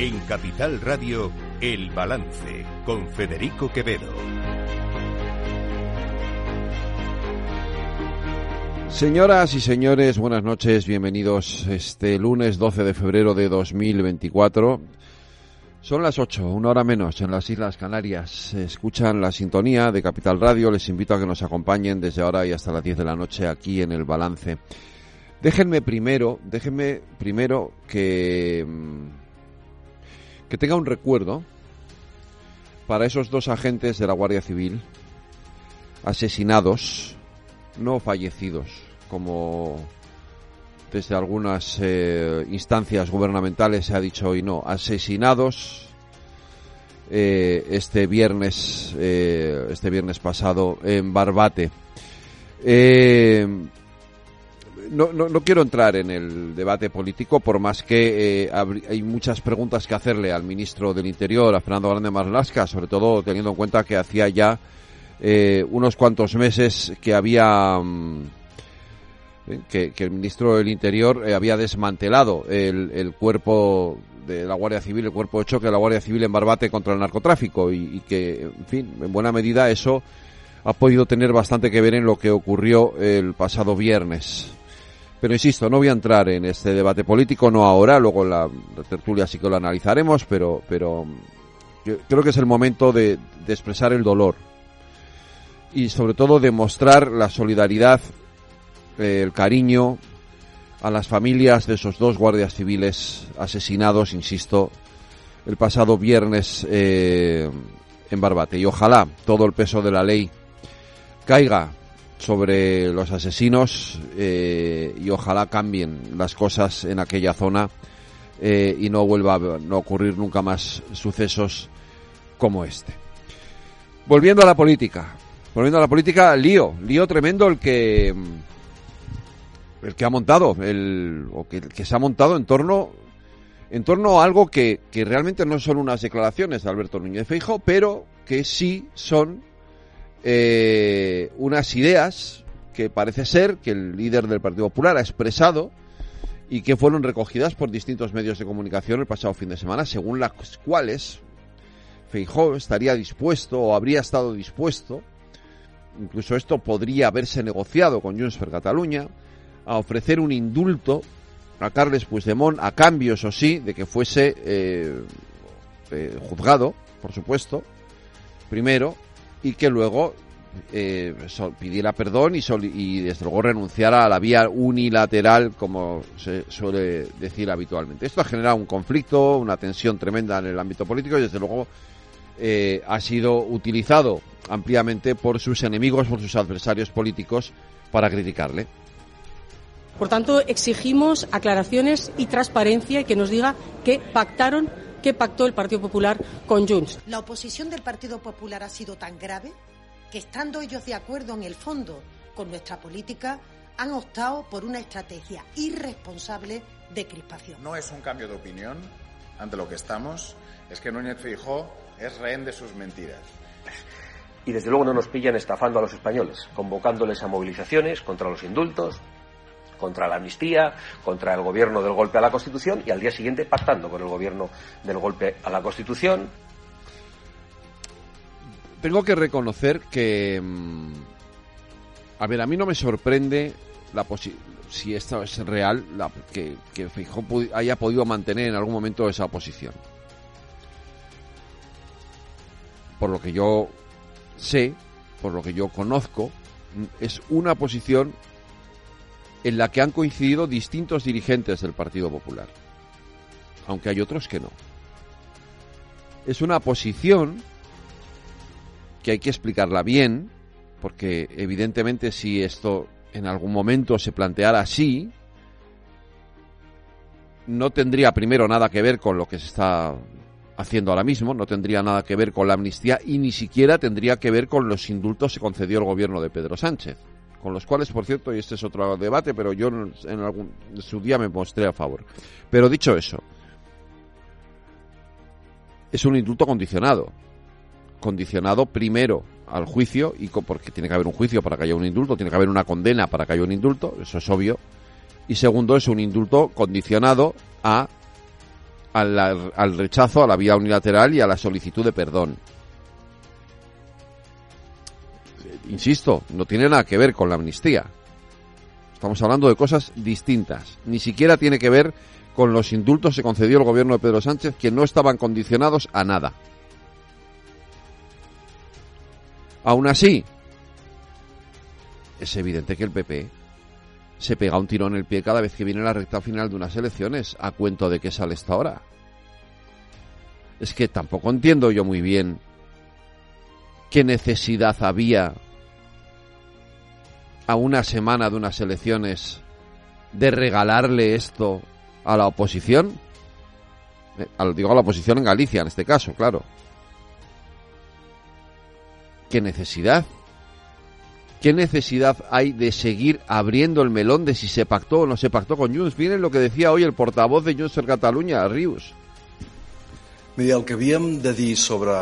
En Capital Radio, El Balance, con Federico Quevedo. Señoras y señores, buenas noches, bienvenidos este lunes 12 de febrero de 2024. Son las 8, una hora menos en las Islas Canarias. Escuchan la sintonía de Capital Radio. Les invito a que nos acompañen desde ahora y hasta las 10 de la noche aquí en el balance. Déjenme primero, déjenme primero que, mm, que tenga un recuerdo para esos dos agentes de la Guardia Civil asesinados, no fallecidos, como desde algunas eh, instancias gubernamentales se ha dicho hoy, no, asesinados eh, este viernes, eh, este viernes pasado en Barbate. No, no, no, quiero entrar en el debate político, por más que hay muchas preguntas que hacerle al ministro del Interior, a Fernando Grande Marlasca, sobre todo teniendo en cuenta que hacía ya unos cuantos meses que había... Mm, que, el ministro del Interior eh, había desmantelado el, cuerpo de la Guardia Civil, el cuerpo de choque de la Guardia Civil en Barbate contra el narcotráfico y, que, en fin, en buena medida eso ha podido tener bastante que ver en lo que ocurrió el pasado viernes. Pero insisto, no voy a entrar en este debate político, no ahora, luego en la, tertulia sí que lo analizaremos, pero, pero creo que es el momento de, de expresar el dolor y sobre todo demostrar la solidaridad eh, el cariño a las familias de esos dos guardias civiles asesinados, insisto, el pasado viernes eh, en Barbate. Y ojalá todo el peso de la ley caiga sobre los asesinos eh, y ojalá cambien las cosas en aquella zona y no vuelva a no ocurrir nunca más sucesos como este. Volviendo a la política, volviendo a la política, lío, lío tremendo el que el que ha montado, el, o que, se ha montado en torno, en torno a algo que, que realmente no son unas declaraciones de Alberto Núñez Feijo, pero que sí son eh, unas ideas que parece ser que el líder del Partido Popular ha expresado y que fueron recogidas por distintos medios de comunicación el pasado fin de semana, según las cuales Feijó estaría dispuesto o habría estado dispuesto, incluso esto podría haberse negociado con Junts per Cataluña, a ofrecer un indulto a Carles Puigdemont a cambio, eso sí, de que fuese eh, eh, juzgado, por supuesto, primero, y que luego eh, pidiera perdón y, y desde luego renunciara a la vía unilateral, como se suele decir habitualmente. Esto ha generado un conflicto, una tensión tremenda en el ámbito político y desde luego ha sido utilizado ampliamente por sus enemigos, por sus adversarios políticos para criticarle. Por tanto, exigimos aclaraciones y transparencia y que nos diga qué pactaron, qué pactó el Partido Popular con Junts. La oposición del Partido Popular ha sido tan grave que, estando ellos de acuerdo en el fondo con nuestra política, han optado por una estrategia irresponsable de crispación. No es un cambio de opinión ante lo que estamos, es que Núñez Feijóo es rehén de sus mentiras. Y desde luego no nos pillan estafando a los españoles, convocándoles a movilizaciones contra los indultos, contra la amnistía, contra el gobierno del golpe a la Constitución y al día siguiente pactando con el gobierno del golpe a la Constitución. Tengo que reconocer que, mm, a ver, a mí no me sorprende la si esto es real, la, que, que haya podido mantener en algún momento esa posición. Por lo que yo sé, por lo que yo conozco, es una posición en la que han coincidido distintos dirigentes del Partido Popular, aunque hay otros que no. Es una posición que hay que explicarla bien, porque evidentemente si esto en algún momento se planteara así, no tendría primero nada que ver con lo que se está haciendo ahora mismo, no tendría nada que ver con la amnistía y ni siquiera tendría que ver con los indultos que concedió el gobierno de Pedro Sánchez con los cuales, por cierto, y este es otro debate, pero yo en, algún, su día me mostré a favor. Pero dicho eso, es un indulto condicionado. Condicionado primero al juicio, y porque tiene que haber un juicio para que haya un indulto, tiene que haber una condena para que haya un indulto, eso es obvio. Y segundo, es un indulto condicionado a al, rechazo a la vía unilateral y a la solicitud de perdón. Insisto, no tiene nada que ver con la amnistía. Estamos hablando de cosas distintas. Ni siquiera tiene que ver con los indultos que concedió el gobierno de Pedro Sánchez, que no estaban condicionados a nada. Aún así, es evidente que el PP se pega un tiro en el pie cada vez que viene la recta final de unas elecciones, a cuento de que sale esta hora. Es que tampoco entiendo yo muy bien qué necesidad había a una semana de unas elecciones de regalarle esto a la oposición. Eh, digo a la oposición en Galicia, en este caso, claro. ¿Qué necesidad? ¿Qué necesidad hay de seguir abriendo el melón de si se pactó o no se pactó con Junts? Miren lo que decía hoy el portavoz de Junts per Catalunya, Rius. Mira, el que havíem de dir sobre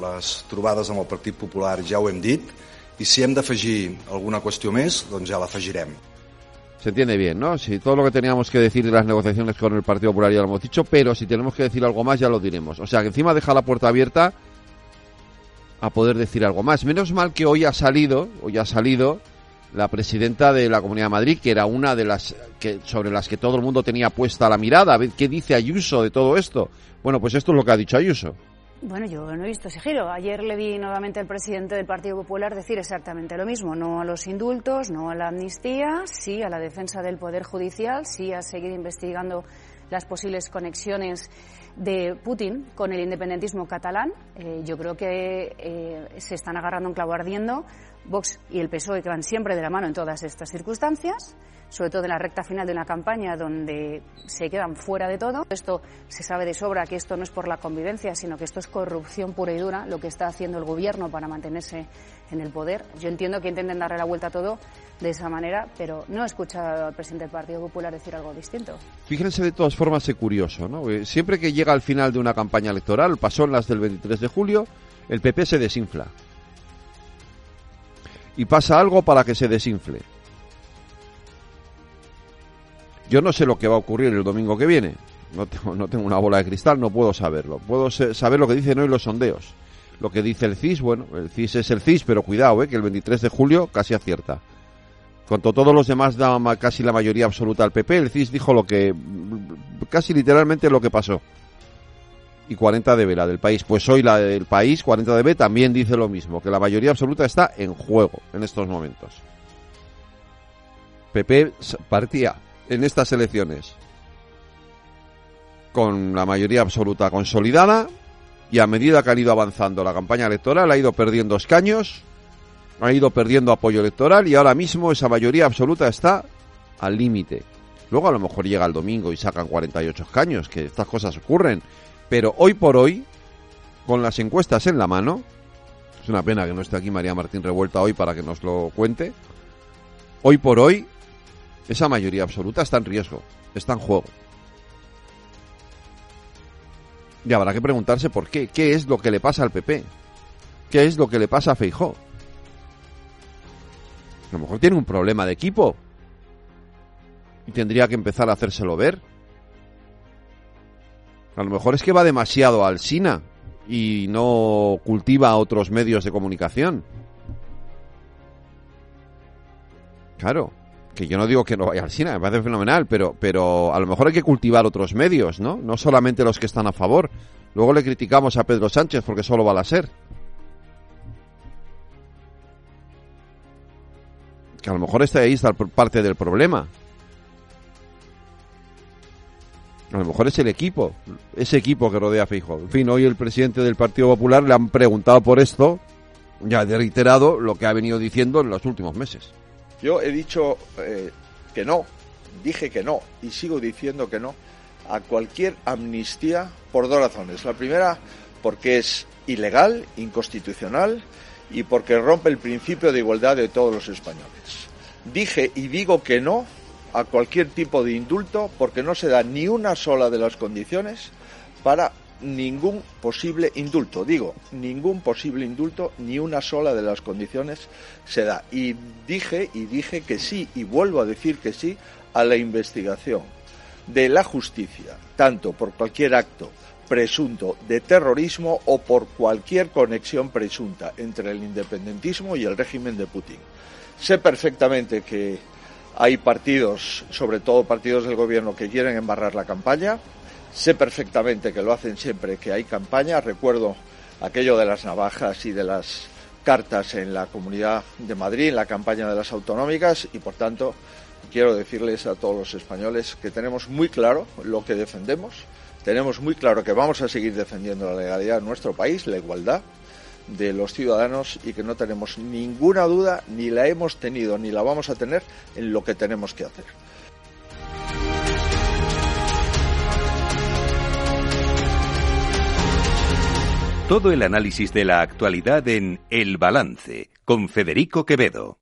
les trobades amb el Partit Popular ja ho hem dit, i si hem d'afegir alguna qüestió més, doncs ja l'afegirem. Se entiende bien, ¿no? Si todo lo que teníamos que decir de las negociaciones con el Partido Popular ya lo hemos dicho, pero si tenemos que decir algo más ya lo diremos. O sea, que encima deja la puerta abierta a poder decir algo más. Menos mal que hoy ha salido, hoy ha salido la presidenta de la Comunidad de Madrid, que era una de las que sobre las que todo el mundo tenía puesta la mirada, a ver qué dice Ayuso de todo esto. Bueno, pues esto es lo que ha dicho Ayuso. Bueno, yo no he visto ese giro. Ayer le vi nuevamente al presidente del Partido Popular decir exactamente lo mismo. No a los indultos, no a la amnistía, sí a la defensa del Poder Judicial, sí a seguir investigando las posibles conexiones de Putin con el independentismo catalán. Eh, yo creo que eh, se están agarrando un clavo ardiendo. Vox y el PSOE que van siempre de la mano en todas estas circunstancias, sobre todo en la recta final de una campaña donde se quedan fuera de todo. Esto se sabe de sobra que esto no es por la convivencia, sino que esto es corrupción pura y dura, lo que está haciendo el gobierno para mantenerse en el poder. Yo entiendo que intenten darle la vuelta a todo de esa manera, pero no he escuchado al presidente del Partido Popular decir algo distinto. Fíjense de todas formas, es curioso, ¿no? Eh, siempre que llega al final de una campaña electoral, pasó en las del 23 de julio, el PP se desinfla. Y pasa algo para que se desinfle. Yo no sé lo que va a ocurrir el domingo que viene. No tengo, una bola de cristal, no puedo saberlo. Puedo saber lo que dicen hoy los sondeos. Lo que dice el CIS, bueno, el CIS es el CIS, pero cuidado, ¿eh? que el 23 de julio casi acierta. Cuanto todos los demás daban casi la mayoría absoluta al PP, el CIS dijo lo que, casi literalmente lo que pasó. Y 40 de B, la del país. Pues hoy la del país, 40 de B, también dice lo mismo, que la mayoría absoluta está en juego en estos momentos. PP partía en estas elecciones con la mayoría absoluta consolidada y a medida que ha ido avanzando la campaña electoral ha ido perdiendo escaños ha ido perdiendo apoyo electoral y ahora mismo esa mayoría absoluta está al límite. Luego a lo mejor llega el domingo y sacan 48 escaños, que estas cosas ocurren. Pero hoy por hoy, con las encuestas en la mano, es una pena que no esté aquí María Martín Revuelta hoy para que nos lo cuente, hoy por hoy, esa mayoría absoluta está en riesgo, está en juego. Y habrá que preguntarse por qué, qué es lo que le pasa al PP, qué es lo que le pasa a Feijó. A lo mejor tiene un problema de equipo. Y tendría que empezar a hacérselo ver. A lo mejor es que va demasiado al SINA y no cultiva otros medios de comunicación. Claro, que yo no digo que no vaya al SINA, me parece fenomenal, pero, pero a lo mejor hay que cultivar otros medios, ¿no? No solamente los que están a favor. Luego le criticamos a Pedro Sánchez porque solo va a la SER. que a lo mejor está ahí está parte del problema. A lo mejor es el equipo, ese equipo que rodea a Fijo. En fin, hoy el presidente del Partido Popular le han preguntado por esto, ya ha reiterado lo que ha venido diciendo en los últimos meses. Yo he dicho eh, que no, dije que no y sigo diciendo que no a cualquier amnistía por dos razones. La primera, porque es ilegal, inconstitucional y porque rompe el principio de igualdad de todos los españoles. Dije y digo que no a cualquier tipo de indulto porque no se da ni una sola de las condiciones para ningún posible indulto. Digo, ningún posible indulto, ni una sola de las condiciones se da. Y dije y dije que sí, y vuelvo a decir que sí, a la investigación. de la justicia, tanto por cualquier acto presunto de terrorismo o por cualquier conexión presunta entre el independentismo y el régimen de Putin. Sé perfectamente que hay partidos, sobre todo partidos del gobierno, que quieren embarrar la campaña. Sé perfectamente que lo hacen siempre que hay campaña. Recuerdo aquello de las navajas y de las cartas en la Comunidad de Madrid, en la campaña de las autonómicas, y por tanto quiero decirles a todos los españoles que tenemos muy claro lo que defendemos, tenemos muy claro que vamos a seguir defendiendo la legalidad en nuestro país, la igualdad de los ciudadanos y que no tenemos ninguna duda, ni la hemos tenido, ni la vamos a tener en lo que tenemos que hacer. Todo el análisis de la actualidad en El Balance con Federico Quevedo.